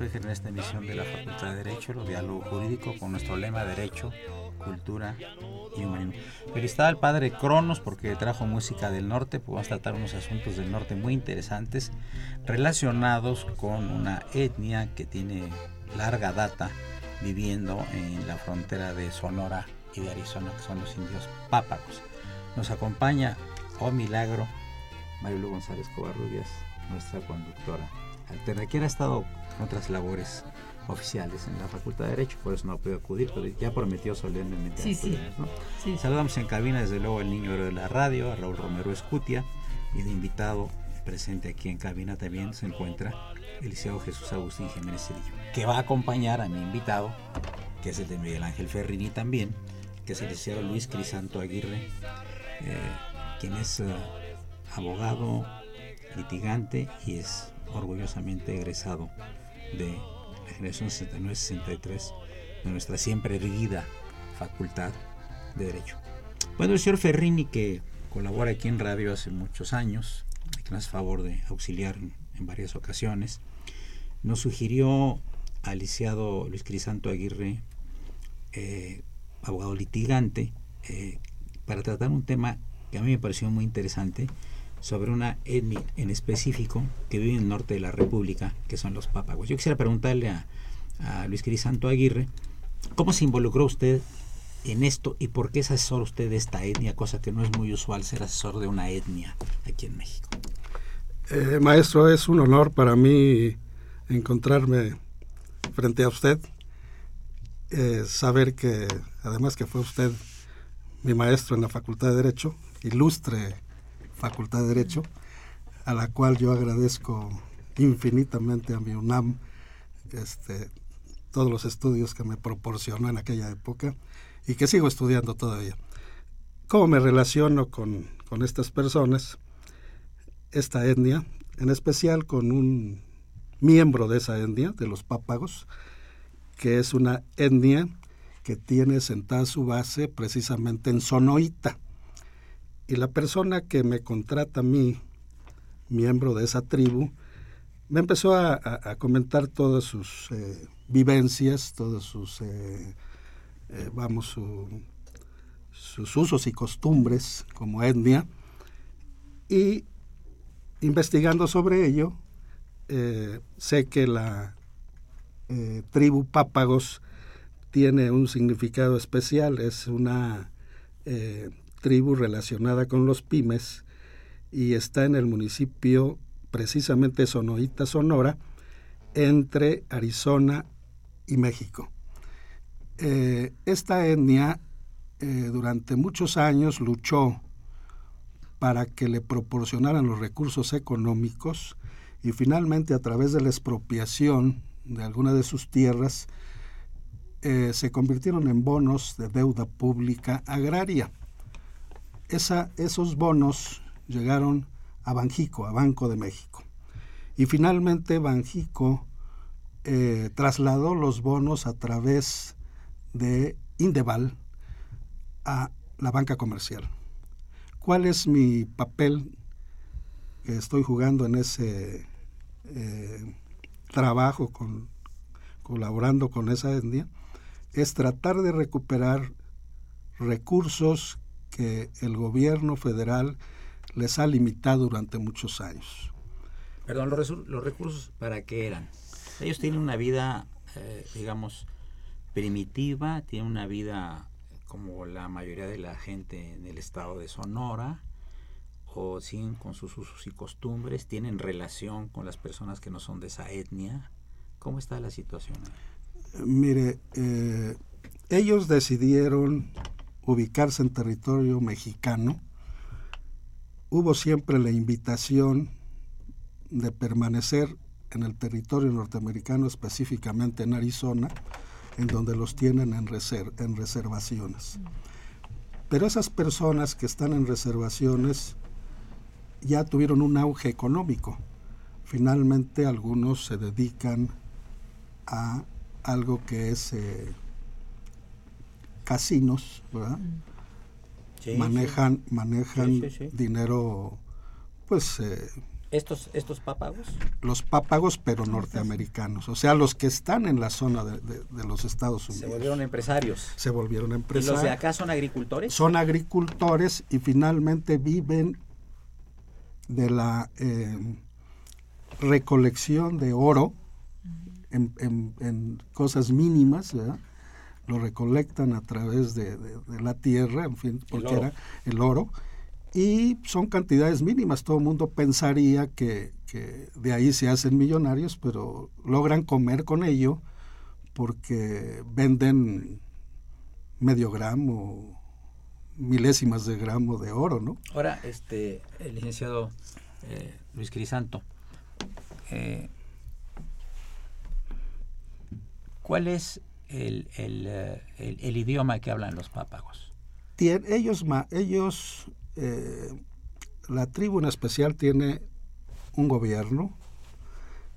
En esta emisión de la Facultad de Derecho, el diálogo jurídico con nuestro lema Derecho, Cultura y Humanismo. Felicidad al padre Cronos porque trajo música del norte, pues vamos a tratar unos asuntos del norte muy interesantes relacionados con una etnia que tiene larga data viviendo en la frontera de Sonora y de Arizona, que son los indios pápagos. Nos acompaña, oh milagro, Marilu González Covarrubias, nuestra conductora alterna, quien ha estado otras labores oficiales en la Facultad de Derecho, por eso no puedo acudir, pero ya prometió solemnemente. Sí, sí. Saludamos en cabina desde luego al niño de la radio, a Raúl Romero Escutia, y de invitado presente aquí en cabina también se encuentra el liceo Jesús Agustín Jiménez Cedillo, que va a acompañar a mi invitado, que es el de Miguel Ángel Ferrini también, que es el liceo Luis Crisanto Aguirre, eh, quien es eh, abogado, litigante y es orgullosamente egresado de la generación 69-63 de nuestra siempre erguida Facultad de Derecho. Bueno, el señor Ferrini, que colabora aquí en radio hace muchos años, que nos hace favor de auxiliar en, varias ocasiones, nos sugirió al lisiado Luis Crisanto Aguirre, eh, abogado litigante, eh, para tratar un tema que a mí me pareció muy interesante, sobre una etnia en específico que vive en el norte de la República, que son los pápagos. Yo quisiera preguntarle a, Luis Crisanto Aguirre, ¿cómo se involucró usted en esto y por qué es asesor usted de esta etnia, cosa que no es muy usual ser asesor de una etnia aquí en México? Eh, maestro, es un honor para mí encontrarme frente a usted, eh, saber que además que fue usted mi maestro en la Facultad de Derecho, ilustre Facultad de Derecho, a la cual yo agradezco infinitamente a mi UNAM este, todos los estudios que me proporcionó en aquella época y que sigo estudiando todavía. ¿Cómo me relaciono con, con estas personas, esta etnia, en especial con un miembro de esa etnia, de los pápagos, que es una etnia que tiene sentada su base precisamente en Sonoita, y la persona que me contrata a mí, miembro de esa tribu, me empezó a, comentar todas sus eh, vivencias, todos sus, eh, eh, vamos, sus usos y costumbres como etnia. Y investigando sobre ello, sé que la tribu Pápagos tiene un significado especial, es una tribu relacionada con los pymes y está en el municipio precisamente Sonoita, Sonora, entre Arizona y México. Eh, esta etnia eh, durante muchos años luchó para que le proporcionaran los recursos económicos y finalmente a través de la expropiación de alguna de sus tierras eh, se convirtieron en bonos de deuda pública agraria esa, esos bonos llegaron a Banjico, a Banco de México. Y finalmente Banjico eh, trasladó los bonos a través de Indeval a la banca comercial. ¿Cuál es mi papel que estoy jugando en ese eh, trabajo con, colaborando con esa etnia? Es tratar de recuperar recursos que el gobierno federal les ha limitado durante muchos años. Perdón, los, recursos para qué eran? Ellos tienen una vida, eh, digamos, primitiva, tienen una vida como la mayoría de la gente en el estado de Sonora, o siguen con sus usos y costumbres, tienen relación con las personas que no son de esa etnia. ¿Cómo está la situación? Mire, eh, ellos decidieron ubicarse en territorio mexicano. Hubo siempre la invitación de permanecer en el territorio norteamericano, específicamente en Arizona, en donde los tienen en, en reservaciones. Pero esas personas que están en reservaciones ya tuvieron un auge económico. Finalmente algunos se dedican a algo que es eh, casinos, ¿verdad? manejan manejan dinero, pues... Eh, ¿Estos, ¿Estos pápagos? Los pápagos, pero norteamericanos. O sea, los que están en la zona de, los Estados Unidos. Se volvieron empresarios. Se volvieron empresarios. ¿Y los de acá son agricultores? Son agricultores y finalmente viven de la eh, recolección de oro en, cosas mínimas, lo recolectan a través de, la tierra, en fin, porque era el oro, y son cantidades mínimas. Todo el mundo pensaría que, de ahí se hacen millonarios, pero logran comer con ello porque venden medio gramo, milésimas de gramo de oro, ¿no? Ahora, este, el licenciado eh, Luis Crisanto, eh, ¿cuál es el, eh, el, el, idioma que hablan los pápagos? ellos, ellos la tribu en especial tiene un gobierno.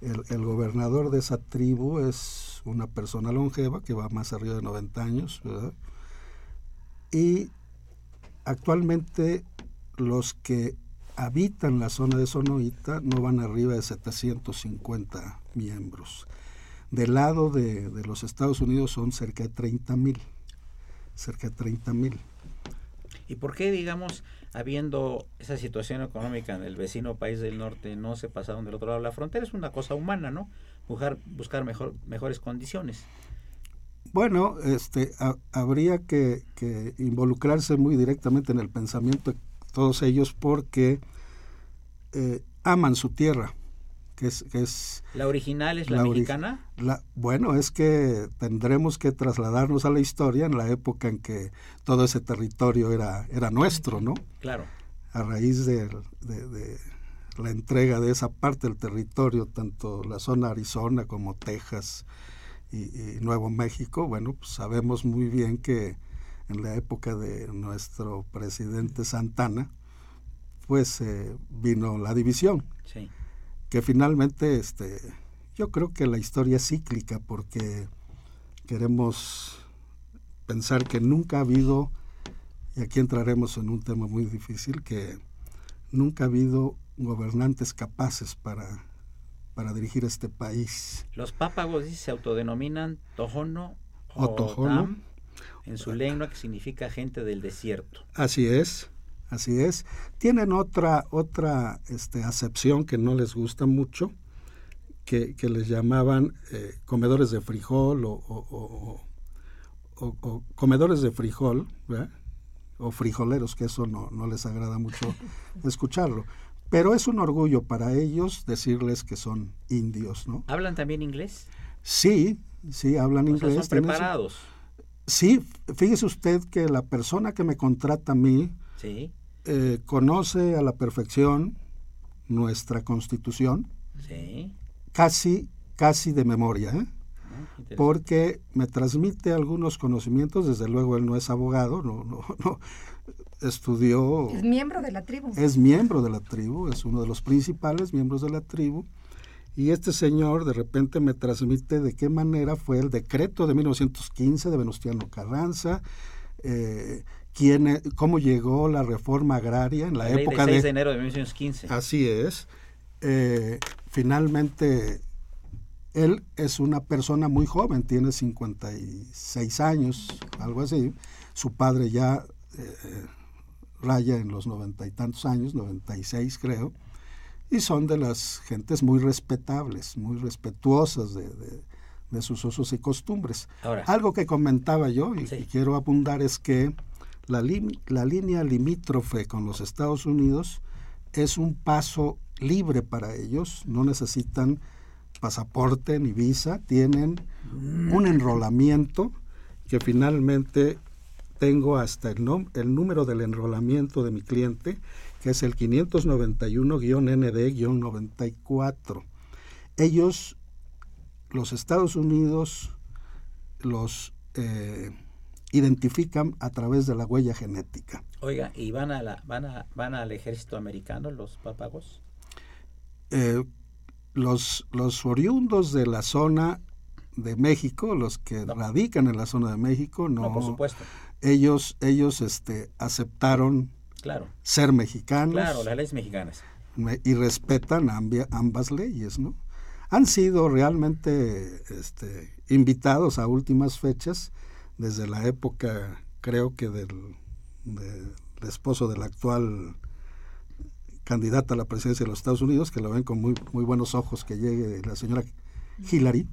El, el, gobernador de esa tribu es una persona longeva que va más arriba de 90 años, ¿verdad? Y actualmente los que habitan la zona de Sonoita no van arriba de 750 miembros. Del lado de, los Estados Unidos son cerca de 30 mil, cerca de 30 mil. ¿Y por qué, digamos, habiendo esa situación económica en el vecino país del norte, no se pasaron del otro lado de la frontera? Es una cosa humana, ¿no? Buscar, buscar mejor, mejores condiciones. Bueno, este, habría que, involucrarse muy directamente en el pensamiento de todos ellos porque eh, aman su tierra. Que es, que es, ¿La original es la, mexicana? La, bueno, es que tendremos que trasladarnos a la historia en la época en que todo ese territorio era, era nuestro, ¿no? Claro. A raíz de, de la entrega de esa parte del territorio, tanto la zona Arizona como Texas, y, Nuevo México, bueno, pues sabemos muy bien que en la época de nuestro presidente Santana, pues eh, vino la división. Sí. Que finalmente, este, yo creo que la historia es cíclica porque queremos pensar que nunca ha habido, y aquí entraremos en un tema muy difícil, que nunca ha habido gobernantes capaces para para dirigir este país. Los pápagos se autodenominan Tojono o, Tojono en su lengua que significa gente del desierto. Así es, así es. Tienen otra otra este, acepción que no les gusta mucho, que, les llamaban eh, comedores de frijol o, o, comedores de frijol, o frijoleros, que eso no, no les agrada mucho escucharlo. Pero es un orgullo para ellos decirles que son indios, ¿no? ¿Hablan también inglés? Sí, sí, hablan inglés. ¿Son preparados? Sí, fíjese usted que la persona que me contrata a mí eh, conoce a la perfección nuestra constitución. Sí. Casi, casi de memoria, ¿eh? Ah, porque me transmite algunos conocimientos, desde luego él no es abogado, no, no, no, estudió... Es miembro de la tribu. Es miembro de la tribu, es uno de los principales miembros de la tribu. Y este señor de repente me transmite de qué manera fue el decreto de 1915 de Venustiano Carranza, eh, quién, cómo llegó la reforma agraria en la, época de, de enero de 1915. Así es. Eh, finalmente, él es una persona muy joven, tiene 56 años, algo así. Su padre ya eh, raya en los noventa y tantos años, 96 creo, y son de las gentes muy respetables, muy respetuosas de, sus usos y costumbres. Algo que comentaba yo y, quiero abundar es que la, la línea limítrofe con los Estados Unidos es un paso libre para ellos, no necesitan pasaporte ni visa, tienen un enrolamiento que finalmente tengo hasta el, el número del enrolamiento de mi cliente, que es el 591-ND-94. Ellos, los Estados Unidos, los eh, identifican a través de la huella genética. Oiga, ¿y van, a la, van, a, van al ejército americano los papagos? Eh, los, los oriundos de la zona de México, los que radican en la zona de México, no, por supuesto. Ellos, ellos este, aceptaron claro. ser mexicanos. Claro, las leyes mexicanas. Y respetan ambas leyes, ¿no? Han sido realmente este, invitados a últimas fechas, desde la época, creo que del, del esposo del actual candidata a la presidencia de los Estados Unidos, que lo ven con muy, muy buenos ojos que llegue la señora Hillary,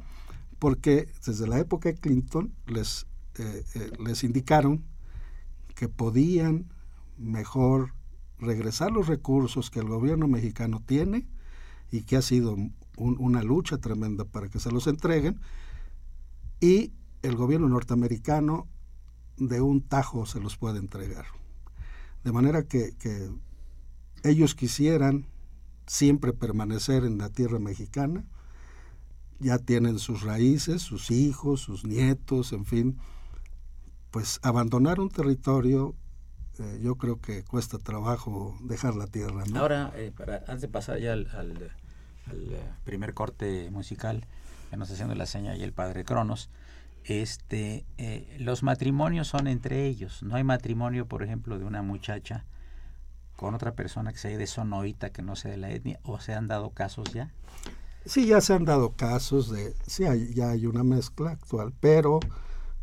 porque desde la época de Clinton les, eh, eh, les indicaron que podían mejor regresar los recursos que el gobierno mexicano tiene y que ha sido una lucha tremenda para que se los entreguen, y el gobierno norteamericano de un tajo se los puede entregar. De manera que, que ellos quisieran siempre permanecer en la tierra mexicana, ya tienen sus raíces, sus hijos, sus nietos, en fin, pues abandonar un territorio, eh, yo creo que cuesta trabajo dejar la tierra. Ahora, eh, para, antes de pasar ya al, eh, primer corte musical que nos haciendo la seña y el padre Cronos, este, los matrimonios son entre ellos. No hay matrimonio, por ejemplo, de una muchacha con otra persona que sea de sonoita, que no sea de la etnia, o se han dado casos ya? Sí, ya se han dado casos de, sí, ya hay una mezcla actual, pero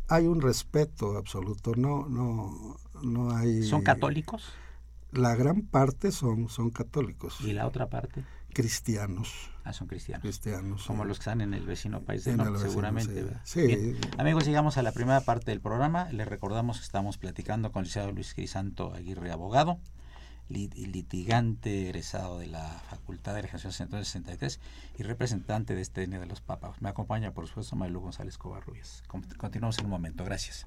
hay un respeto absoluto, no, no, no hay... ¿Son católicos? La gran parte son, son católicos. ¿Y la otra parte? Cristianos. Ah, son cristianos. Cristianos. Como los que están en el vecino país del norte, seguramente. Sí. Amigos, llegamos a la primera parte del programa. Les recordamos que estamos platicando con el licenciado Luis Crisanto Aguirre, abogado litigante egresado de la Facultad de Legislación 163 y representante de este de los Papas. Me acompaña, por supuesto, Marilu González Covarrubias. Continuamos en un momento. Gracias.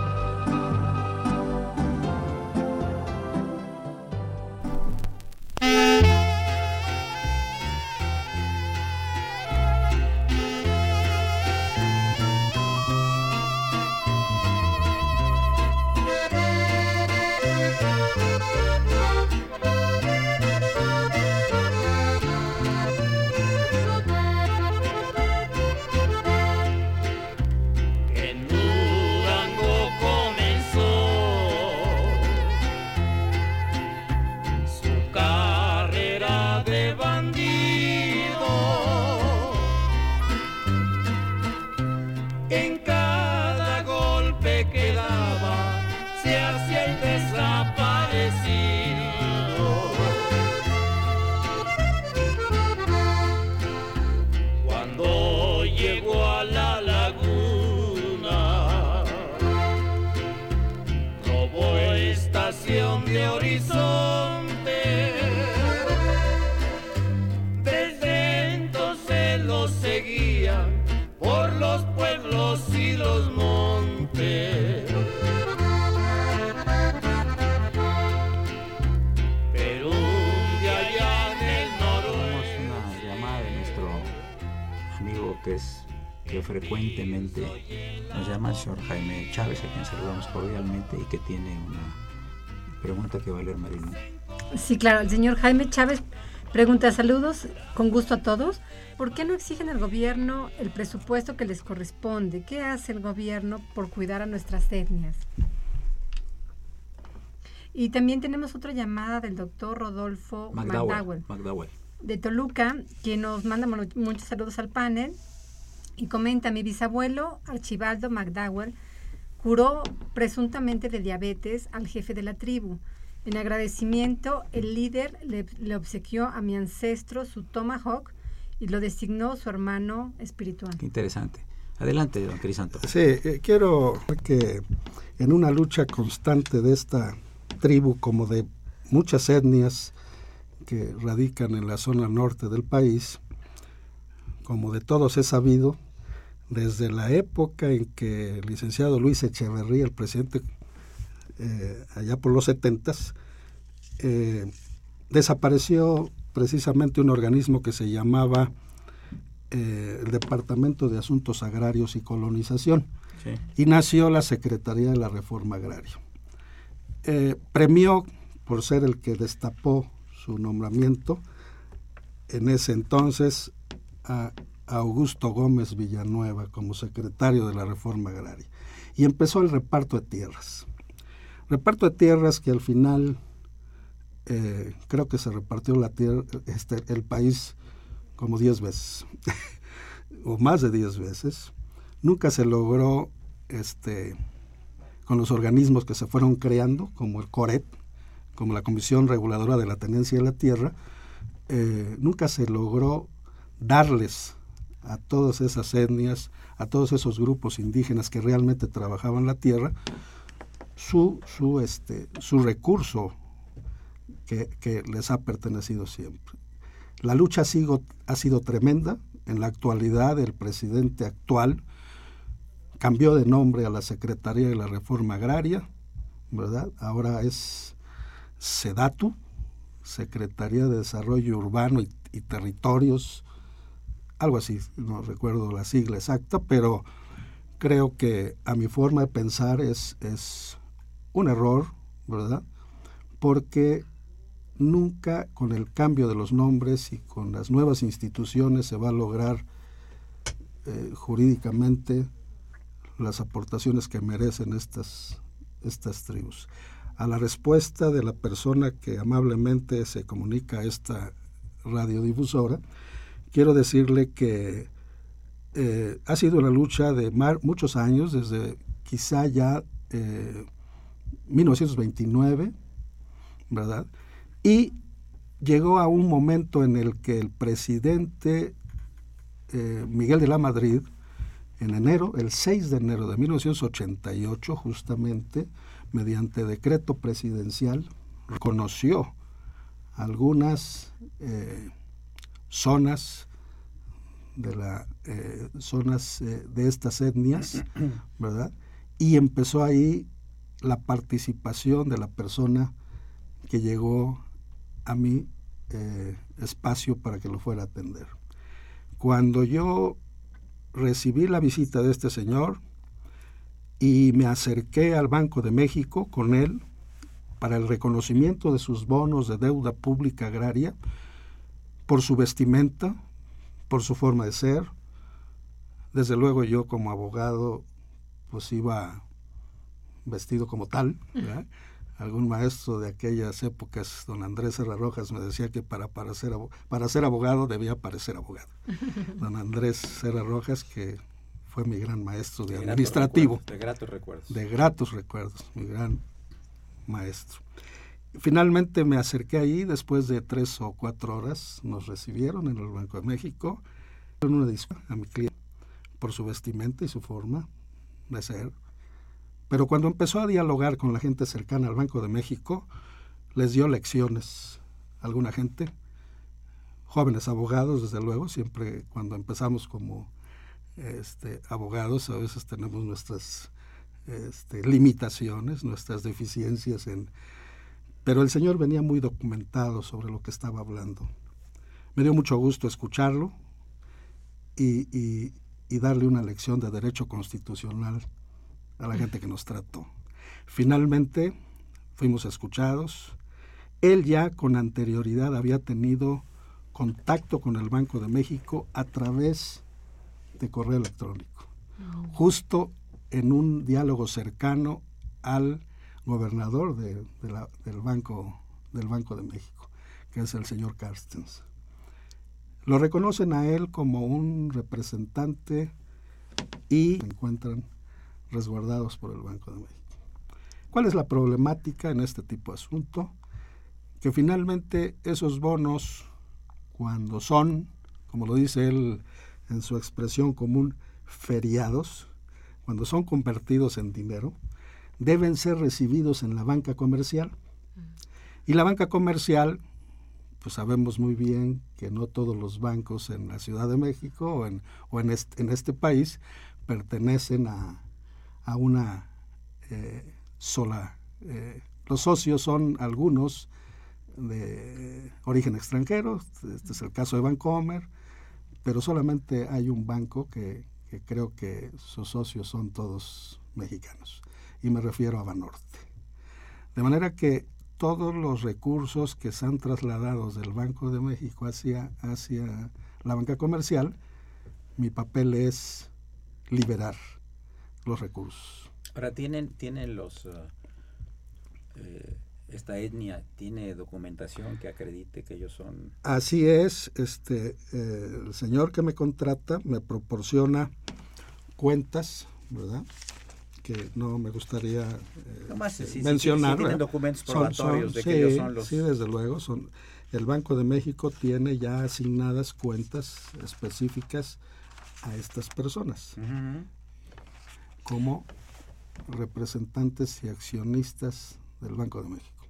Saludamos cordialmente y que tiene una pregunta que va a leer Marina. Sí, claro, el señor Jaime Chávez pregunta saludos, con gusto a todos. ¿Por qué no exigen al gobierno el presupuesto que les corresponde? ¿Qué hace el gobierno por cuidar a nuestras etnias? Y también tenemos otra llamada del doctor Rodolfo McDowell. McDowell McDowell. de Toluca, quien nos manda mu- muchos saludos al panel y comenta, mi bisabuelo Archibaldo McDowell curó presuntamente de diabetes al jefe de la tribu. En agradecimiento, el líder le, le obsequió a mi ancestro su tomahawk y lo designó su hermano espiritual. Qué interesante. Adelante, don Crisanto. Sí, eh, quiero que en una lucha constante de esta tribu, como de muchas etnias que radican en la zona norte del país, como de todos he sabido, desde la época en que el licenciado Luis Echeverría, el presidente eh, allá por los setentas, eh, desapareció precisamente un organismo que se llamaba eh, el Departamento de Asuntos Agrarios y Colonización Sí. y nació la Secretaría de la Reforma Agraria. Eh, premió, por ser el que destapó su nombramiento, en ese entonces a Augusto Gómez Villanueva como secretario de la Reforma Agraria. Y empezó el reparto de tierras. Reparto de tierras que al final eh, creo que se repartió la tierra, este, el país como 10 veces, o más de 10 veces. Nunca se logró este, con los organismos que se fueron creando, como el CORET, como la Comisión Reguladora de la Tenencia de la Tierra, eh, nunca se logró darles a todas esas etnias, a todos esos grupos indígenas que realmente trabajaban la tierra, su, su, este, su recurso que, que les ha pertenecido siempre. La lucha ha sido, ha sido tremenda. En la actualidad, el presidente actual cambió de nombre a la Secretaría de la Reforma Agraria, ¿verdad? Ahora es SEDATU, Secretaría de Desarrollo Urbano y, y Territorios, algo así, no recuerdo la sigla exacta, pero creo que a mi forma de pensar es, es un error, ¿verdad? Porque nunca con el cambio de los nombres y con las nuevas instituciones se va a lograr eh, jurídicamente las aportaciones que merecen estas, estas tribus. A la respuesta de la persona que amablemente se comunica a esta radiodifusora, quiero decirle que eh, ha sido una lucha de mar, muchos años, desde quizá ya eh, 1929, ¿verdad? Y llegó a un momento en el que el presidente eh, Miguel de la Madrid, en enero, el 6 de enero de 1988, justamente, mediante decreto presidencial, reconoció algunas eh, zonas de la eh, zonas eh, de estas etnias, ¿verdad? Y empezó ahí la participación de la persona que llegó a mi eh, espacio para que lo fuera a atender. Cuando yo recibí la visita de este señor y me acerqué al Banco de México con él para el reconocimiento de sus bonos de deuda pública agraria por su vestimenta, por su forma de ser. Desde luego yo como abogado pues iba vestido como tal. ¿verdad? Algún maestro de aquellas épocas, don Andrés Serra Rojas, me decía que para, para, ser, para ser abogado debía parecer abogado. don Andrés Serra Rojas, que fue mi gran maestro de, De administrativo. gratos recuerdos, de gratos recuerdos. De gratos recuerdos, mi gran maestro. Finalmente me acerqué ahí, después de tres o cuatro horas, nos recibieron en el Banco de México, en una disculpa a mi cliente por su vestimenta y su forma de ser. Pero cuando empezó a dialogar con la gente cercana al Banco de México, les dio lecciones a alguna gente, jóvenes abogados, desde luego, siempre cuando empezamos como este, abogados a veces tenemos nuestras este, limitaciones, nuestras deficiencias en... Pero el señor venía muy documentado sobre lo que estaba hablando. Me dio mucho gusto escucharlo y, y, y darle una lección de derecho constitucional a la gente que nos trató. Finalmente fuimos escuchados. Él ya con anterioridad había tenido contacto con el Banco de México a través de correo electrónico, justo en un diálogo cercano al gobernador del, banco, del Banco de México, que es el señor Carstens. Lo reconocen a él como un representante y se encuentran resguardados por el Banco de México. ¿Cuál es la problemática en este tipo de asunto? Que finalmente esos bonos, cuando son, como lo dice él en su expresión común, feriados, cuando son convertidos en dinero, deben ser recibidos en la banca comercial. Y la banca comercial, pues sabemos muy bien que no todos los bancos en la Ciudad de México o en, o en, este, en este país pertenecen a, a una eh, sola. Eh, los socios son algunos de origen extranjero, este es el caso de Bancomer, pero solamente hay un banco que, que creo que sus socios son todos mexicanos, y me refiero a Banorte. De manera que todos los recursos que se han trasladado del Banco de México hacia, hacia la banca comercial, mi papel es liberar los recursos. Ahora, ¿tienen, tienen los... Uh, eh, esta etnia tiene documentación que acredite que ellos son... Así es, este, eh, el señor que me contrata me proporciona cuentas, ¿verdad? Que no me gustaría eh, sí, sí, mencionar. sí, tienen documentos probatorios de que ellos son los... Sí, desde luego, son... El Banco de México tiene ya asignadas cuentas específicas a estas personas Uh -huh. como representantes y accionistas del Banco de México.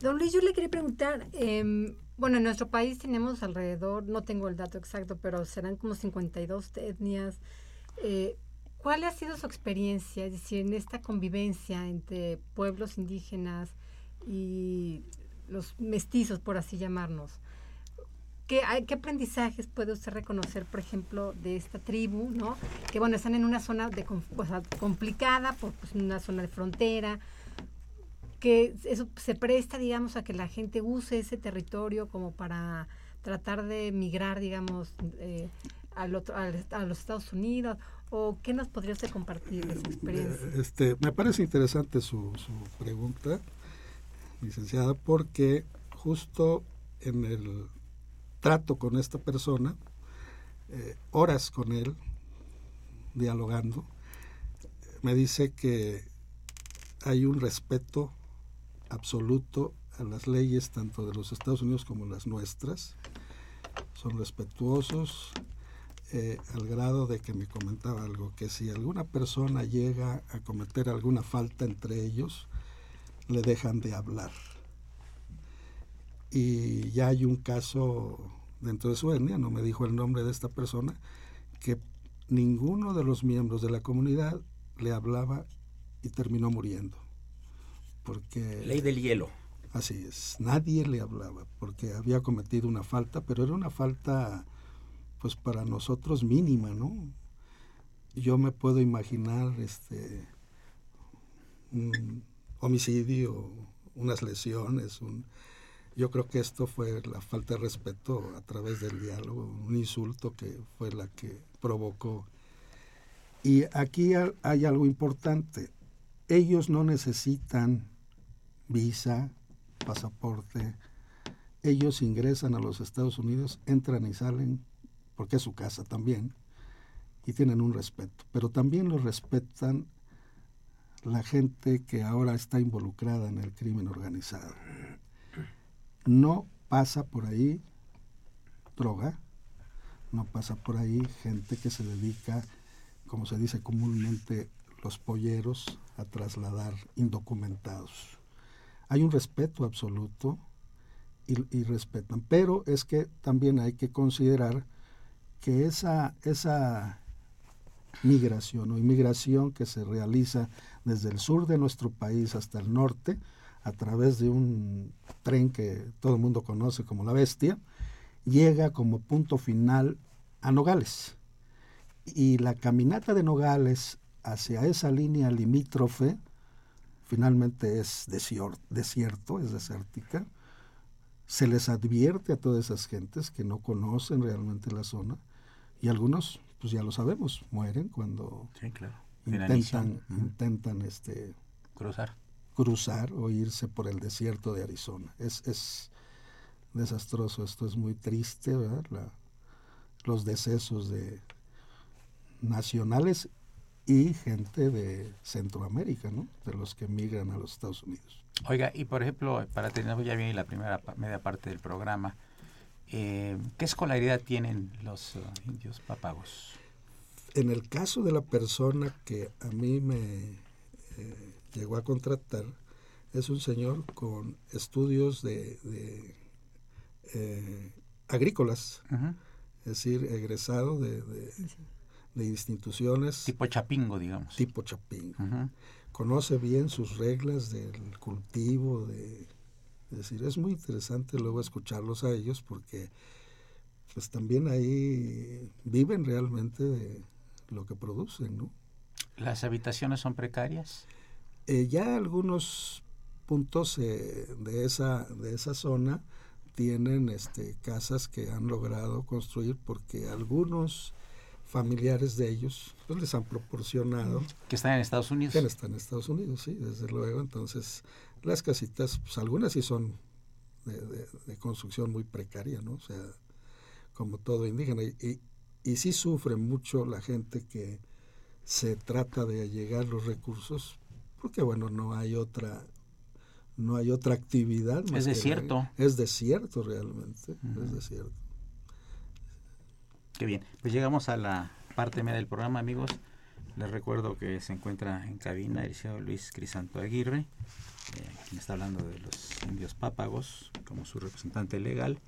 Don Luis, yo le quería preguntar, eh, bueno, en nuestro país tenemos alrededor, no tengo el dato exacto, pero serán como 52 etnias. Eh, ¿Cuál ha sido su experiencia, decir, en esta convivencia entre pueblos indígenas y los mestizos, por así llamarnos? ¿Qué, ¿Qué, aprendizajes puede usted reconocer, por ejemplo, de esta tribu, ¿no? Que, bueno, están en una zona complicada, por pues, una zona de frontera, que eso se presta, digamos, a que la gente use ese territorio como para tratar de migrar, digamos, eh, al otro, a los Estados Unidos? ¿O qué nos podría usted compartir de esa experiencia? Este, me parece interesante su, su pregunta, licenciada, porque justo en el trato con esta persona, eh, horas con él, dialogando, me dice que hay un respeto absoluto a las leyes tanto de los Estados Unidos como las nuestras. Son respetuosos eh, al grado de que me comentaba algo, que si alguna persona llega a cometer alguna falta entre ellos, le dejan de hablar. Y ya hay un caso dentro de su etnia, no me dijo el nombre de esta persona, que ninguno de los miembros de la comunidad le hablaba y terminó muriendo. Porque, Ley del hielo. Así es, nadie le hablaba porque había cometido una falta, pero era una falta pues para nosotros mínima, ¿no? Yo me puedo imaginar este un homicidio, unas lesiones, un, yo creo que esto fue la falta de respeto a través del diálogo, un insulto que fue la que provocó. Y aquí hay algo importante, ellos no necesitan visa, pasaporte, ellos ingresan a los Estados Unidos, entran y salen, porque es su casa también, y tienen un respeto, pero también los respetan la gente que ahora está involucrada en el crimen organizado. No pasa por ahí droga, no pasa por ahí gente que se dedica, como se dice comúnmente, los polleros a trasladar indocumentados. hay un respeto absoluto y, y respetan. Pero es que también hay que considerar que esa, esa migración o inmigración que se realiza desde el sur de nuestro país hasta el norte, a través de un tren que todo el mundo conoce como la bestia, llega como punto final a Nogales. Y la caminata de Nogales hacia esa línea limítrofe finalmente es desierto, es desértica. Se les advierte a todas esas gentes que no conocen realmente la zona y algunos, pues ya lo sabemos, mueren cuando intentan, intentan este, cruzar. cruzar o irse por el desierto de Arizona. Es, es desastroso, esto es muy triste, ¿verdad? La, los decesos de nacionales y gente de Centroamérica, ¿no? De los que migran a los Estados Unidos. Oiga, y por ejemplo, para tener ya bien la primera media parte del programa, eh, ¿qué escolaridad tienen los uh, indios papagos? En el caso de la persona que a mí me eh, llegó a contratar, es un señor con estudios de, de eh, agrícolas, es decir, egresado de, de de instituciones. Tipo chapingo, digamos. Tipo chapingo. Conoce bien sus reglas del cultivo, de, es decir, es muy interesante luego escucharlos a ellos porque pues también ahí viven realmente de lo que producen, ¿no? ¿Las habitaciones son precarias? Eh, ya algunos puntos eh, de, esa, de esa zona tienen este, casas que han logrado construir porque algunos familiares de ellos pues les han proporcionado. Que están en Estados Unidos. Que están en Estados Unidos sí desde luego. Entonces las casitas pues algunas sí son de, construcción muy precaria no o sea como todo indígena. Y, y, sí sufre mucho la gente que se trata de allegar los recursos porque bueno no hay otra no hay otra actividad es desierto. es desierto realmente es desierto Qué bien. Pues llegamos a la parte media del programa, amigos. Les recuerdo que se encuentra en cabina el señor Luis Crisanto Aguirre, eh, quien está hablando de los indios pápagos como su representante legal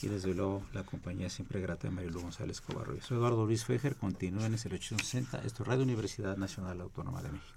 y desde luego la compañía siempre grata de Marilu González Cobarro. Soy Eduardo Luis Fejer, continúen en el 860, esto es Radio Universidad Nacional Autónoma de México.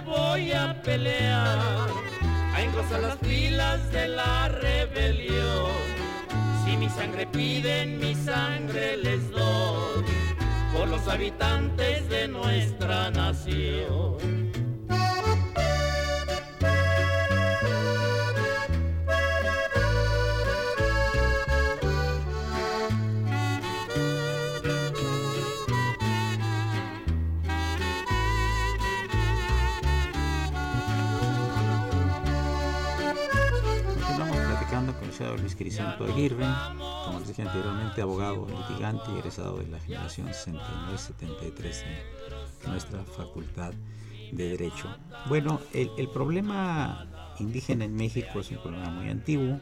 Voy a pelear, a engrosar las filas de la rebelión. Si mi sangre piden, mi sangre les doy, por los habitantes de nuestra nación. Luis Crisanto Aguirre, como les dije anteriormente, abogado, litigante y egresado de la generación 69-73 de nuestra facultad de Derecho. Bueno, el, problema indígena en México es un problema muy antiguo,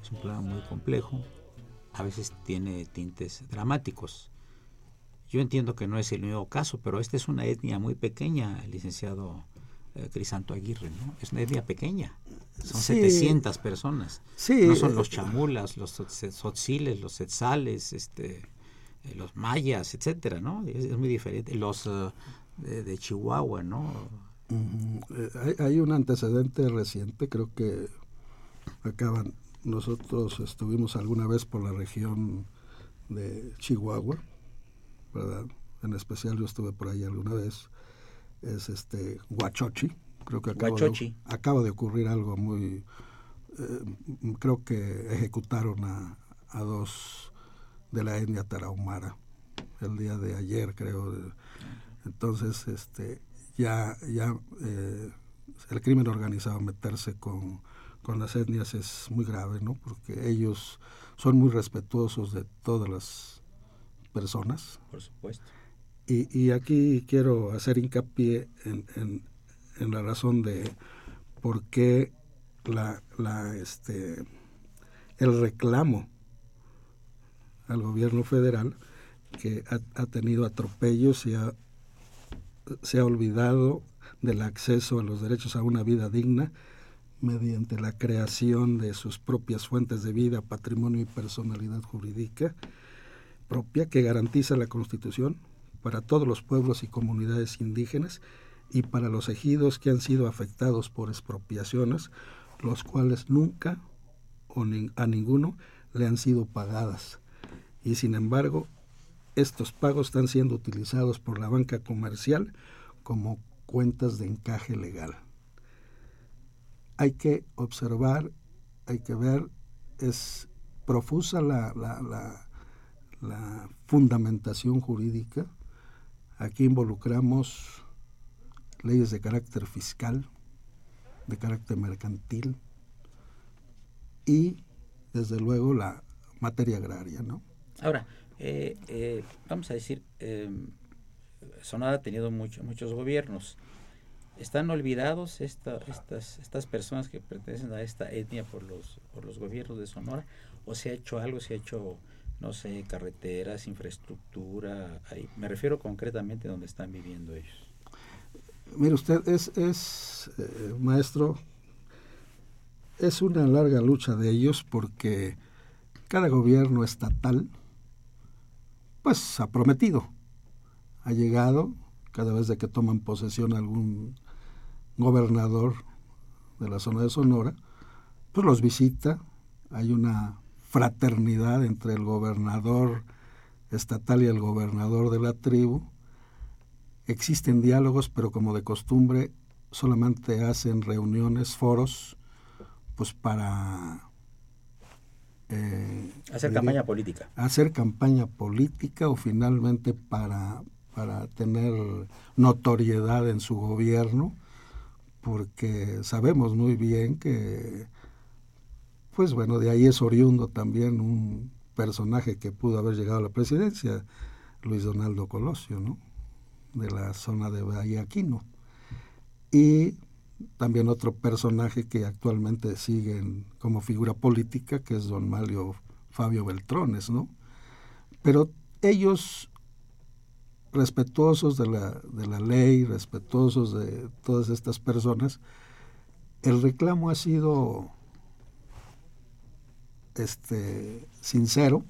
es un problema muy complejo, a veces tiene tintes dramáticos. Yo entiendo que no es el único caso, pero esta es una etnia muy pequeña, licenciado Crisanto Aguirre, ¿no? Es una etnia pequeña. Son 700 personas. Sí, no son los chamulas, los tzotziles, los etzales, este, eh, los mayas, etcétera, ¿no? Es, muy diferente. Los uh, de, Chihuahua, ¿no? hay, hay, un antecedente reciente, creo que acaban. Nosotros estuvimos alguna vez por la región de Chihuahua, ¿verdad? En especial yo estuve por ahí alguna vez. Es este Huachochi, Creo que acaba, de, acaba de, ocurrir algo muy... Eh, creo que ejecutaron a, a, dos de la etnia tarahumara el día de ayer, creo. Entonces, este, ya, ya eh, el crimen organizado meterse con, con las etnias es muy grave, ¿no? Porque ellos son muy respetuosos de todas las personas. Por supuesto. Y, aquí quiero hacer hincapié en, en, la razón de por qué la, la, este, el reclamo al gobierno federal que ha, tenido atropellos y se ha olvidado del acceso a los derechos a una vida digna mediante la creación de sus propias fuentes de vida, patrimonio y personalidad jurídica propia que garantiza la Constitución para todos los pueblos y comunidades indígenas y para los ejidos que han sido afectados por expropiaciones, los cuales nunca o a ninguno le han sido pagadas. Y sin embargo, estos pagos están siendo utilizados por la banca comercial como cuentas de encaje legal. Hay que observar, hay que ver, es profusa la, fundamentación jurídica. Aquí involucramos leyes de carácter fiscal, de carácter mercantil y, desde luego, la materia agraria, ¿no? Ahora, eh, eh, vamos a decir, eh, Sonora ha tenido mucho, muchos gobiernos. ¿Están olvidados estas, estas personas que pertenecen a esta etnia por los, por los gobiernos de Sonora? ¿O se ha hecho algo, se ha hecho, no sé, carreteras, infraestructura? Ahí? Me refiero concretamente a donde están viviendo ellos. Mire usted, es, es eh, maestro, es una larga lucha de ellos porque cada gobierno estatal, pues ha prometido, ha llegado, cada vez de que toman posesión algún gobernador de la zona de Sonora, pues los visita, hay una fraternidad entre el gobernador estatal y el gobernador de la tribu, Existen diálogos, pero como de costumbre solamente hacen reuniones, foros, pues para... Eh, hacer campaña política. Hacer campaña política o finalmente para, para tener notoriedad en su gobierno, porque sabemos muy bien que, pues bueno, de ahí es oriundo también un personaje que pudo haber llegado a la presidencia, Luis Donaldo Colosio, ¿no? de la zona de Bahía Aquino. Y también otro personaje que actualmente sigue como figura política, que es don Mario Fabio Beltrones, ¿no? Pero ellos, respetuosos de la, de la ley, respetuosos de todas estas personas, el reclamo ha sido este, sincero,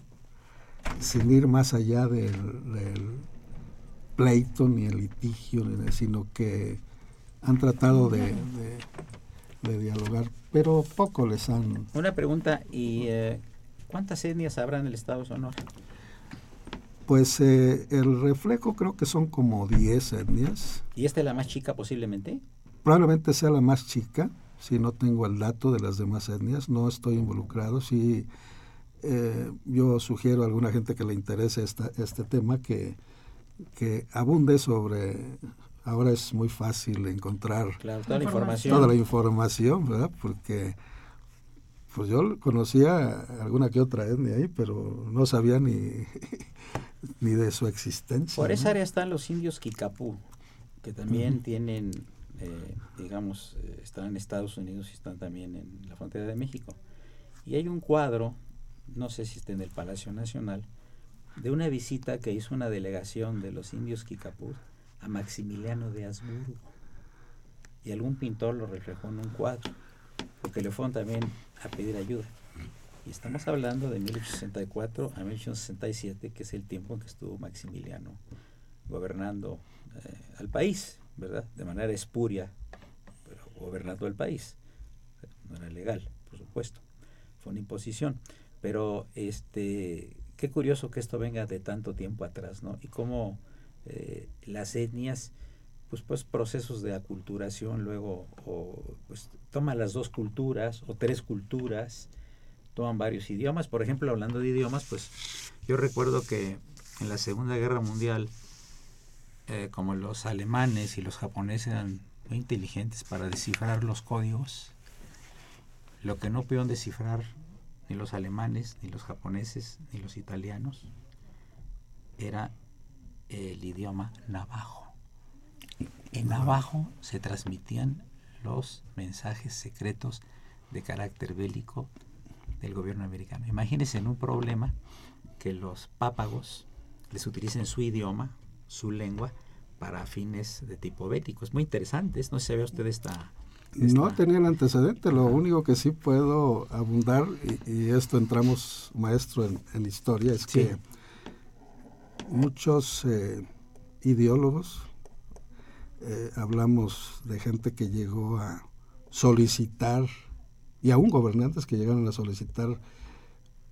sin ir más allá del pleito, ni el litigio, sino que han tratado de, de, dialogar, pero poco les han... Una pregunta, ¿y eh, cuántas etnias habrá en el Estado de Sonora? Pues eh, el reflejo creo que son como 10 etnias. ¿Y esta es la más chica posiblemente? Probablemente sea la más chica, si no tengo el dato de las demás etnias, no estoy involucrado. Si eh, yo sugiero a alguna gente que le interese esta, este tema que, que abunde sobre ahora es muy fácil encontrar toda la información. Toda la información, ¿verdad? Porque pues yo conocía alguna que otra etnia ahí, pero no sabía ni, ni de su existencia. Por esa área están los indios Kikapú, que también tienen, eh, digamos, eh, están en Estados Unidos y están también en la frontera de México. Y hay un cuadro, no sé si está en el Palacio Nacional, de una visita que hizo una delegación de los indios Kikapú a Maximiliano de Habsburgo. Y algún pintor lo reflejó en un cuadro, porque le fueron también a pedir ayuda. Y estamos hablando de 1864 a 1867, que es el tiempo en que estuvo Maximiliano gobernando eh, al país, ¿verdad? De manera espuria, gobernando el país. No era legal, por supuesto. Fue una imposición. Pero este, qué curioso que esto venga de tanto tiempo atrás, ¿no? Y cómo eh, las etnias, pues, pues procesos de aculturación luego, o, pues toma las dos culturas o tres culturas, toman varios idiomas. Por ejemplo, hablando de idiomas, pues yo recuerdo que en la Segunda Guerra Mundial, eh, como los alemanes y los japoneses eran muy inteligentes para descifrar los códigos, lo que no pudieron descifrar ni los alemanes, ni los japoneses, ni los italianos, era el idioma navajo. En navajo se transmitían los mensajes secretos de carácter bélico del gobierno americano. Imagínense en un problema que los pápagos les utilicen su idioma, su lengua, para fines de tipo bélico. Es muy interesante, no se ve usted esta, No tenía el antecedente, lo único que sí puedo abundar, y, esto entramos, maestro, en, historia, es que muchos eh, ideólogos, eh, hablamos de gente que llegó a solicitar, y aún gobernantes que llegaron a solicitar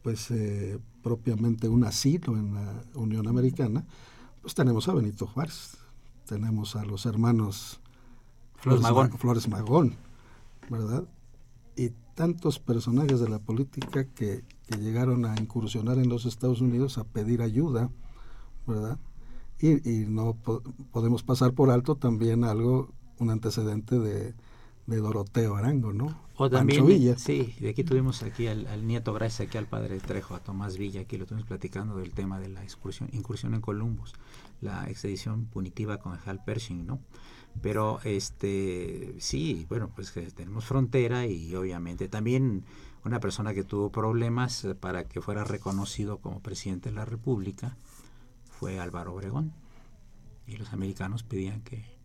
pues eh, propiamente un asilo en la Unión Americana, pues tenemos a Benito Juárez, tenemos a los hermanos Flores Magón, Flores Magón ¿verdad? Y tantos personajes de la política que, que llegaron a incursionar en los Estados Unidos a pedir ayuda ¿verdad? Y, y no podemos pasar por alto también algo, un antecedente de, de Doroteo Arango, ¿no? O también, Villa. sí, de aquí tuvimos aquí al, nieto, gracias aquí al padre Trejo, a Tomás Villa, aquí lo estuvimos platicando del tema de la excursión, incursión en Columbus, la expedición punitiva con Hal Pershing, ¿no? Pero este sí, bueno, pues que tenemos frontera y obviamente también una persona que tuvo problemas para que fuera reconocido como presidente de la República, fue Álvaro Obregón. Y los americanos pedían que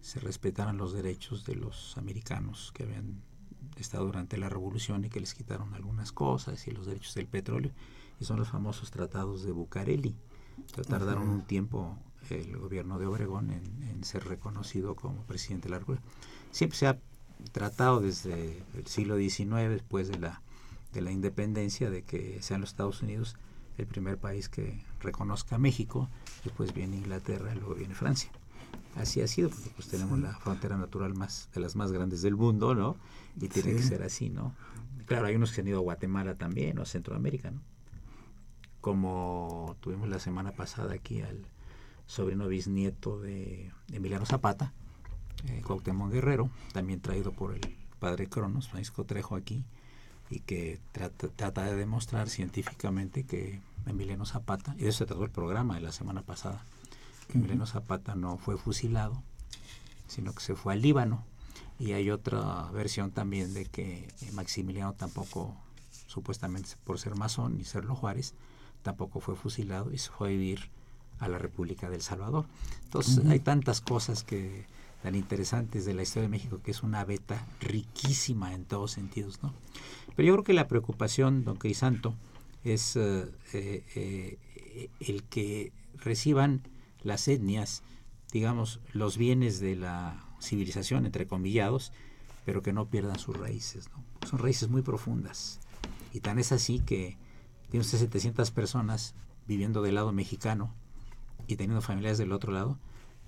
se respetaran los derechos de los americanos que habían estado durante la revolución y que les quitaron algunas cosas y los derechos del petróleo. Y son los famosos tratados de Bucareli. Que tardaron un tiempo el gobierno de Obregón en, ser reconocido como presidente de la República. Siempre se ha tratado desde el siglo XIX, después de la, de la independencia, de que sean los Estados Unidos el primer país que reconozca a México, después viene Inglaterra, luego viene Francia. Así ha sido, porque pues tenemos la frontera natural más de las más grandes del mundo, ¿no? Y tiene que ser así, ¿no? Claro, hay unos que han ido a Guatemala también, o a Centroamérica, ¿no? Como tuvimos la semana pasada aquí al sobrino bisnieto de Emiliano Zapata, eh, Cuauhtémoc Guerrero, también traído por el padre Cronos, Francisco Trejo aquí, y que trata, trata de demostrar científicamente que Emiliano Zapata, y de eso se trató el programa de la semana pasada, Emiliano Zapata no fue fusilado, sino que se fue al Líbano. Y hay otra versión también de que Maximiliano tampoco, supuestamente por ser masón y serlo Juárez, tampoco fue fusilado y se fue a vivir a la República del Salvador. Entonces hay tantas cosas que tan interesantes de la historia de México que es una beta riquísima en todos sentidos, ¿no? Pero yo creo que la preocupación, don Crisanto, es eh, eh, eh, el que reciban las etnias, digamos, los bienes de la civilización, entre comillados, pero que no pierdan sus raíces. ¿no? Son raíces muy profundas. Y tan es así que tiene usted 700 personas viviendo del lado mexicano y teniendo familias del otro lado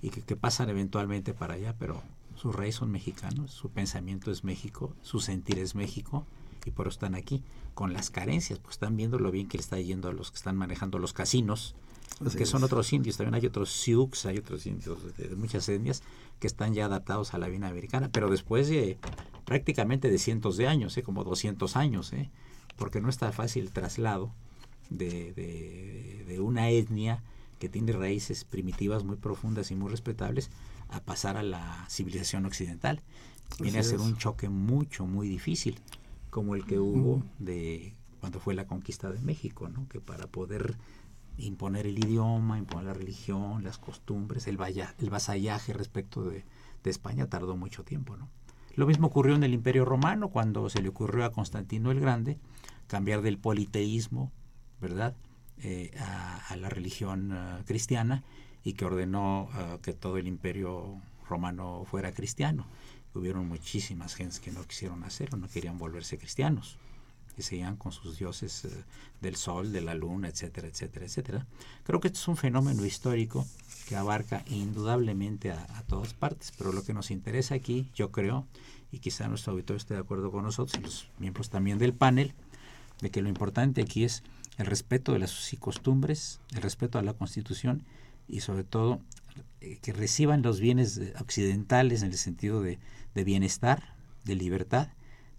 y que, que pasan eventualmente para allá, pero sus raíces son mexicanos, su pensamiento es México, su sentir es México y por eso están aquí con las carencias, pues están viendo lo bien que le está yendo a los que están manejando los casinos, Así que son otros indios, también hay otros Sioux, hay otros indios de, de muchas etnias que están ya adaptados a la vida americana, pero después de prácticamente de cientos de años, ¿eh? como 200 años, ¿eh? porque no está fácil el traslado de, de- de una etnia que tiene raíces primitivas muy profundas y muy respetables a pasar a la civilización occidental. Viene Así a ser es. un choque mucho, muy difícil, como el que hubo de cuando fue la conquista de México, ¿no? que para poder imponer el idioma, imponer la religión, las costumbres, el, vasallaje respecto de, España tardó mucho tiempo. ¿no? Lo mismo ocurrió en el Imperio Romano cuando se le ocurrió a Constantino el Grande cambiar del politeísmo, ¿verdad?, Eh, a, la religión ah, cristiana y que ordenó ah, que todo el Imperio Romano fuera cristiano. Hubieron muchísimas gentes que no quisieron hacerlo, no querían volverse cristianos que seguían con sus dioses eh, del sol, de la luna, etcétera, etcétera, etcétera. Creo que esto es un fenómeno histórico que abarca indudablemente a, a todas partes, pero lo que nos interesa aquí, yo creo, y quizá nuestro auditorio esté de acuerdo con nosotros, y los miembros también del panel, de que lo importante aquí es el respeto de las sus costumbres, el respeto a la Constitución y sobre todo eh, que reciban los bienes eh, occidentales en el sentido de bienestar, de libertad,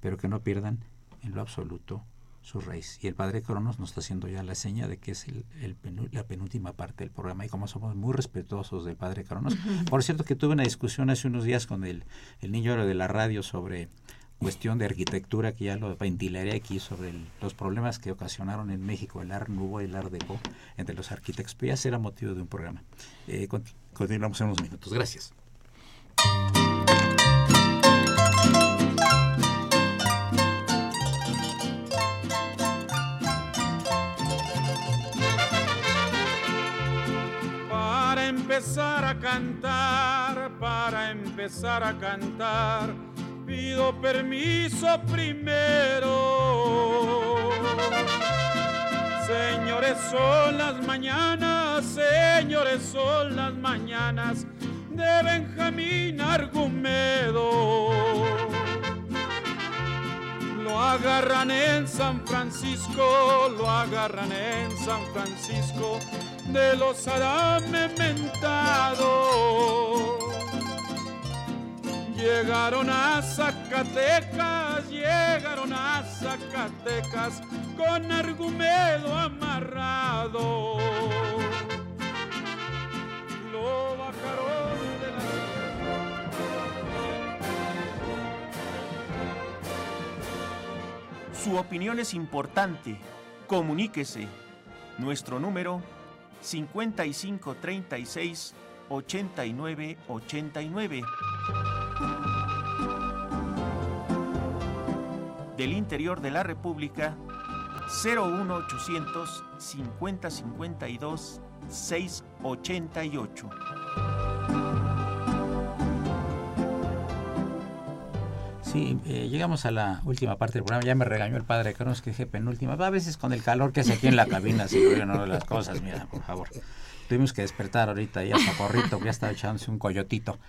pero que no pierdan en lo absoluto su raíz. Y el padre Cronos nos está haciendo ya la seña de que es el, el penú- la penúltima parte del programa y como somos muy respetuosos del padre Cronos. Por cierto que tuve una discusión hace unos días con el, el niño de la radio sobre cuestión de arquitectura que ya lo ventilaré aquí sobre el- los problemas que ocasionaron en México el Art Nouveau y el Art Deco entre los arquitectos, pero ya será motivo de un programa. Eh, con- continuamos en unos minutos. Gracias. Empezar a cantar, para empezar a cantar, pido permiso primero. Señores, son las mañanas, señores, son las mañanas de Benjamín Argumedo. Lo agarran en San Francisco, lo agarran en San Francisco de los mentados. Llegaron a Zacatecas, llegaron a Zacatecas con argumedo amarrado. Lo bajaron de la Su opinión es importante. Comuníquese. Nuestro número 5536 8989. Del interior de la República 01800 5052 688. Sí, eh, llegamos a la última parte del programa. Ya me regañó el padre Cronos que dije penúltima. A veces con el calor que hace aquí en la cabina, si oigan no las cosas, mira, por favor. Tuvimos que despertar ahorita ya Socorrito, que ya estaba echándose un coyotito.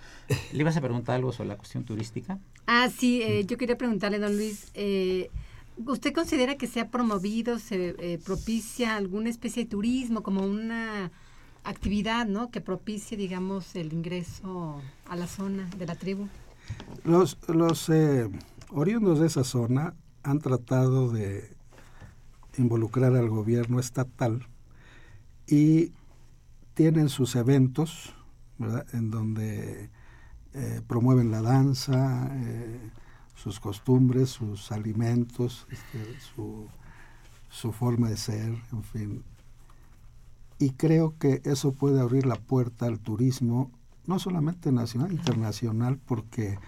¿Le ibas a preguntar algo sobre la cuestión turística? Ah, sí, eh, yo quería preguntarle, don Luis, eh, ¿usted considera que se ha promovido, se eh, propicia alguna especie de turismo, como una actividad, ¿no? Que propicie, digamos, el ingreso a la zona de la tribu? Los, los eh, oriundos de esa zona han tratado de involucrar al gobierno estatal y tienen sus eventos. En donde eh, promueven la danza, eh, sus costumbres, sus alimentos, este, su, su forma de ser, en fin. Y creo que eso puede abrir la puerta al turismo, no solamente nacional, internacional, porque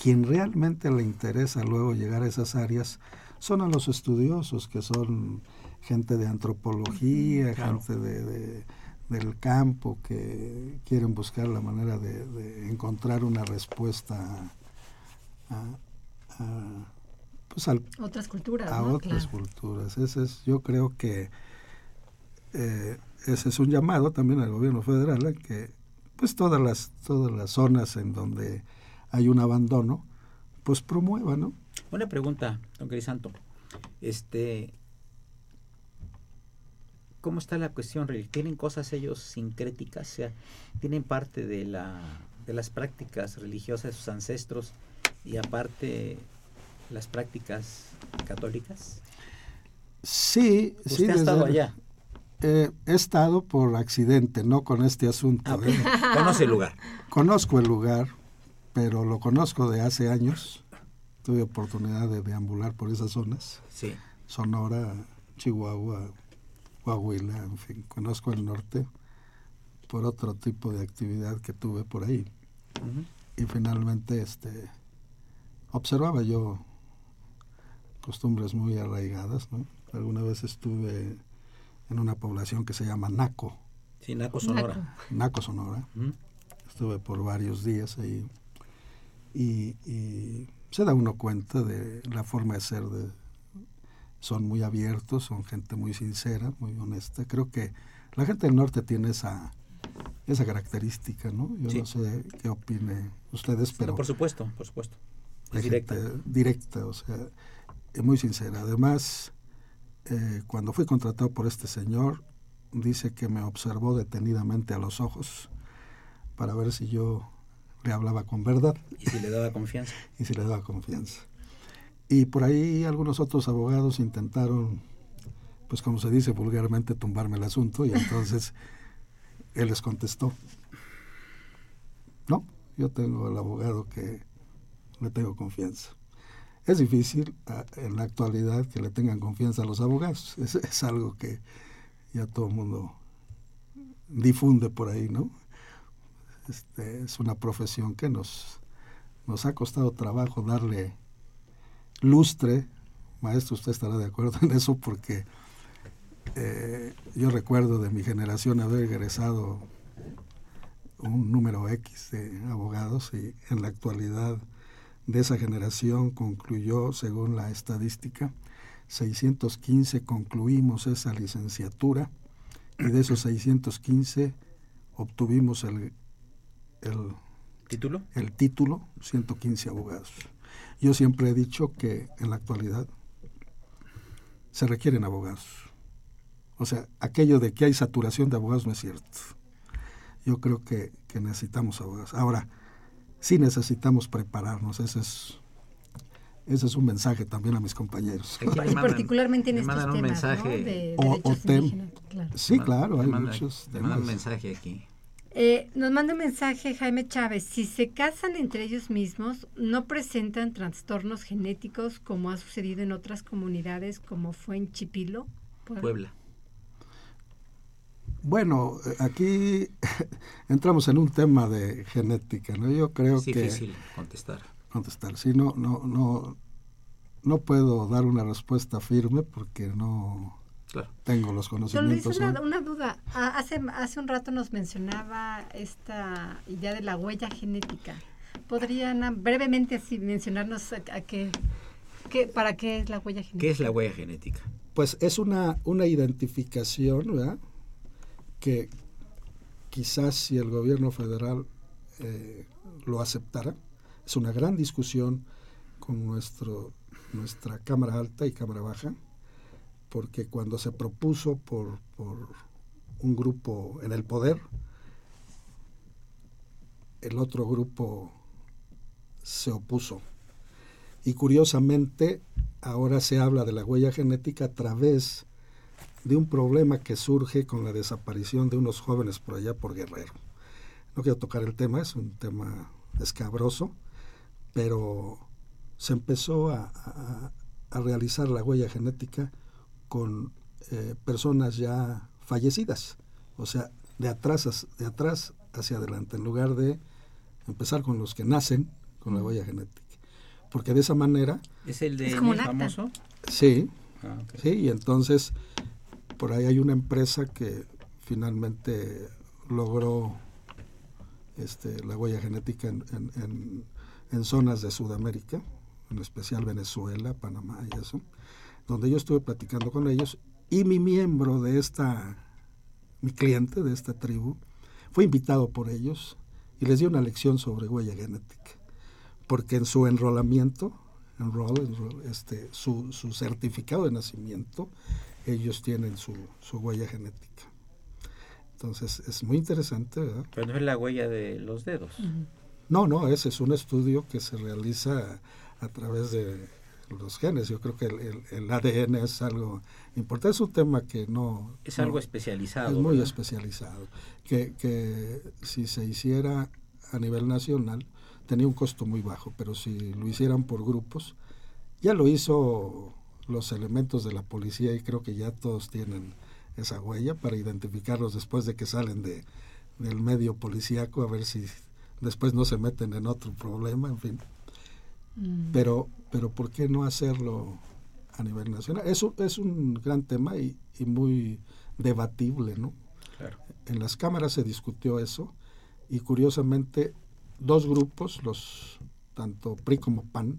quien realmente le interesa luego llegar a esas áreas son a los estudiosos, que son gente de antropología, Claro. gente de, de- del campo que quieren buscar la manera de, de encontrar una respuesta a, a- pues al Otras culturas, a ¿no? otras Claro. culturas. Ese es, yo creo que eh, ese es un llamado también al gobierno federal a que pues todas las todas las zonas en donde hay un abandono pues promueva, ¿no? Una pregunta, don Crisanto. Este, ¿Cómo está la cuestión? ¿Tienen cosas ellos sincréticas? O sea, ¿Tienen parte de, la, de las prácticas religiosas de sus ancestros y aparte las prácticas católicas? Sí, ¿Usted sí. ha desde- estado allá? Eh, he estado por accidente, no con este asunto. Ah, ok. ¿eh? ¿Conoce el lugar? Conozco el lugar, pero lo conozco de hace años. Tuve oportunidad de deambular por esas zonas. Sí. Sonora, Chihuahua, Coahuila, en fin, conozco el norte por otro tipo de actividad que tuve por ahí. Y finalmente este observaba yo costumbres muy arraigadas, ¿no? Alguna vez estuve en una población que se llama Naco, Sí, Naco Sonora. Naco. Naco Sonora. Estuve por varios días ahí y, y se da uno cuenta de la forma de ser de son muy abiertos, son gente muy sincera, muy honesta. Creo que la gente del norte tiene esa esa característica, ¿no? Yo Sí. no sé qué opine ustedes, Pero pero por supuesto, por supuesto. Es directa. directa, o sea, es muy sincera. Además, eh, cuando fui contratado por este señor, dice que me observó detenidamente a los ojos para ver si yo le hablaba con verdad Y si le daba confianza. y si le daba confianza. Y por ahí algunos otros abogados intentaron, pues como se dice vulgarmente, tumbarme el asunto y entonces él les contestó, no, yo tengo al abogado que le tengo confianza. Es difícil ah, en la actualidad que le tengan confianza a los abogados, es, algo que ya todo el mundo difunde por ahí, ¿no? Este, es una profesión que nos, nos ha costado trabajo darle lustre. Maestro, usted estará de acuerdo en eso porque eh, yo recuerdo de mi generación haber egresado un número X de abogados y en la actualidad de esa generación concluyó, según la estadística, 615 concluimos esa licenciatura y de esos 615 obtuvimos el, el ¿Título? el título 115 abogados. Yo siempre he dicho que en la actualidad se requieren abogados. O sea, aquello de que hay saturación de abogados no es cierto. Yo creo que, que necesitamos abogados. Ahora, sí necesitamos prepararnos. Ese es, ese es un mensaje también a mis compañeros. Y mandan- particularmente en estos un temas, ¿no? mensaje. De O- o tem- claro. Sí, claro, hay mandan- muchos Le mandan un temas. mensaje aquí. Eh, nos manda un mensaje Jaime Chávez. Si se casan entre ellos mismos, no presentan trastornos genéticos como ha sucedido en otras comunidades, como fue en Chipilo, Puebla. Puebla. Bueno, aquí entramos en un tema de genética, ¿no? Yo creo Es que difícil contestar. contestar. Sí, no, no, no, no puedo dar una respuesta firme porque no Claro. tengo los Don Luis, conocimientos. una, una duda. Ah, hace, hace un rato nos mencionaba esta idea de la huella genética. ¿Podrían brevemente así mencionarnos a, a qué, qué- para qué es la huella genética? ¿Qué es la huella genética? Pues es una, una identificación, ¿verdad? Que quizás si el gobierno federal eh, lo aceptara, es una gran discusión con nuestro, nuestra Cámara Alta y Cámara Baja, porque cuando se propuso por, por un grupo en el poder, el otro grupo se opuso. Y curiosamente, ahora se habla de la huella genética a través de un problema que surge con la desaparición de unos jóvenes por allá por Guerrero. No quiero tocar el tema, es un tema escabroso, pero se empezó a, a- a realizar la huella genética con eh, personas ya fallecidas, o sea, de atrás, as- de atrás hacia adelante, en lugar de empezar con los que nacen con la huella genética. Porque de esa manera, ¿Es el de Es como el famoso? sí, Ah. Sí, y entonces por ahí hay una empresa que finalmente logró este, la huella genética en, zonas de Sudamérica, en especial Venezuela, Panamá y eso, donde yo estuve platicando con ellos y mi miembro de esta, mi cliente de esta tribu, fue invitado por ellos y les dio una lección sobre huella genética, porque en su enrolamiento, enroll, enroll, este, su, su certificado de nacimiento, ellos tienen su, su huella genética. Entonces es muy interesante, ¿verdad? Pero no es la huella de los dedos. No, no, ese es un estudio que se realiza a través de los genes. Yo creo que el, el- el ADN es algo importante. Es un tema que no... Es no- algo especializado. Es muy ¿verdad? especializado. Que, que si se hiciera a nivel nacional tenía un costo muy bajo, pero si lo hicieran por grupos, ya lo hizo los elementos de la policía y creo que ya todos tienen esa huella para identificarlos después de que salen de, del medio policíaco, a ver si después no se meten en otro problema, en fin. Pero, pero ¿por qué no hacerlo a nivel nacional? Es un, es un gran tema y, y muy debatible, ¿no? Claro. En las cámaras se discutió eso y curiosamente dos grupos, los tanto PRI como PAN,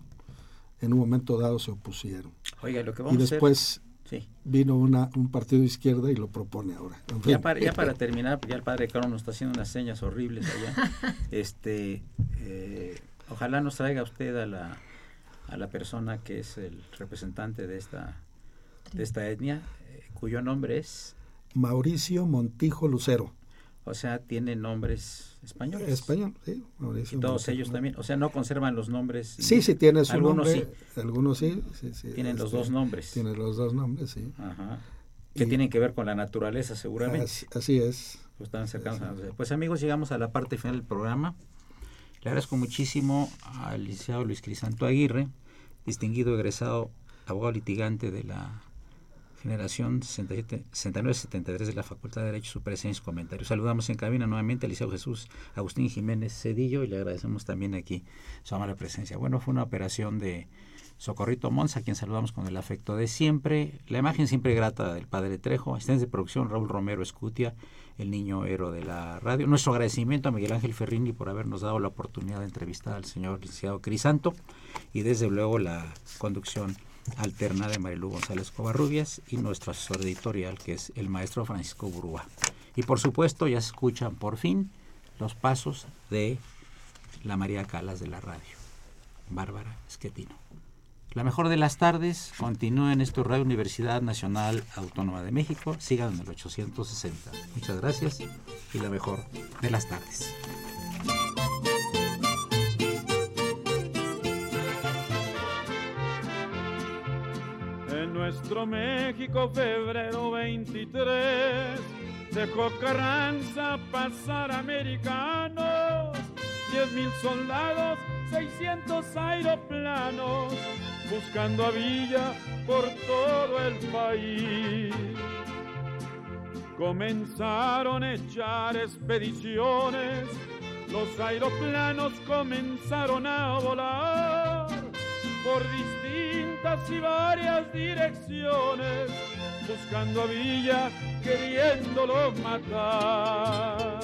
en un momento dado se opusieron. Oiga, lo que Y vamos después a hacer... Sí. vino una, un partido de izquierda y lo propone ahora. En Ya para, ya para terminar, ya el padre Carlos nos está haciendo unas señas horribles allá. Este, eh, ojalá nos traiga usted a la, a la persona que es el representante de esta, de esta etnia, eh, cuyo nombre es, Mauricio Montijo Lucero. o sea, tiene nombres españoles. Español, sí. Mauricio Y todos ellos también, o sea, no conservan los nombres. Sí, sí, tiene su Algunos nombre. Algunos sí. sí, sí, Tienen los este, dos nombres. Tienen los dos nombres, sí. Ajá. Que Y- tienen que ver con la naturaleza, seguramente. Así, así es. Pues están cercanos a nosotros. Pues amigos, llegamos a la parte final del programa. Le agradezco muchísimo al licenciado Luis Crisanto Aguirre, distinguido egresado abogado litigante de la generación 69-73 de la Facultad de Derecho, su presencia y comentarios. Saludamos en cabina nuevamente al liceo Jesús Agustín Jiménez Cedillo y le agradecemos también aquí su amable presencia. Bueno, fue una operación de Socorrito Monza, a quien saludamos con el afecto de siempre. La imagen siempre grata del padre Trejo, asistentes de producción Raúl Romero Escutia, el niño héroe de la radio. Nuestro agradecimiento a Miguel Ángel Ferrini por habernos dado la oportunidad de entrevistar al señor licenciado Crisanto y desde luego la conducción alterna de Marilu González Covarrubias y nuestro asesor editorial que es el maestro Francisco Burúa. Y por supuesto ya se escuchan por fin los pasos de la María Calas de la radio, Bárbara Esquetino. La mejor de las tardes, continúa en esto Radio Universidad Nacional Autónoma de México, sigan en el 860. Muchas gracias y la mejor de las tardes. Nuestro México, febrero 23, dejó Carranza pasar americanos, 10 mil soldados, 600 aeroplanos, buscando a Villa por todo el país. Comenzaron a echar expediciones, los aeroplanos comenzaron a volar por y varias direcciones, buscando a Villa, queriéndolo matar.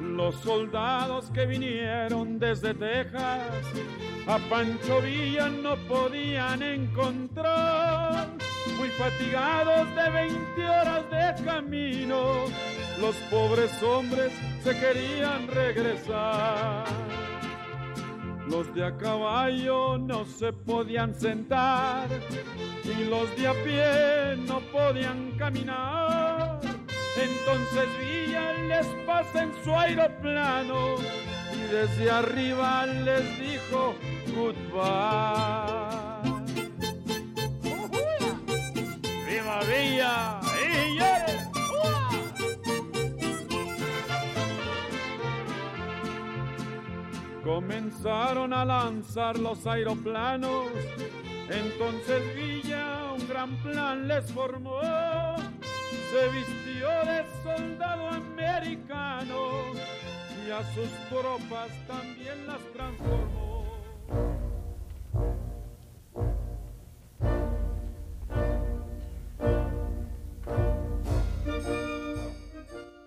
Los soldados que vinieron desde Texas a Pancho Villa no podían encontrar. Muy fatigados de 20 horas de camino, los pobres hombres se querían regresar. Los de a caballo no se podían sentar y los de a pie no podían caminar. Entonces Villa les pasa en su aeroplano y desde arriba les dijo goodbye. Comenzaron a lanzar los aeroplanos, entonces Villa un gran plan les formó. Se vistió de soldado americano y a sus tropas también las transformó.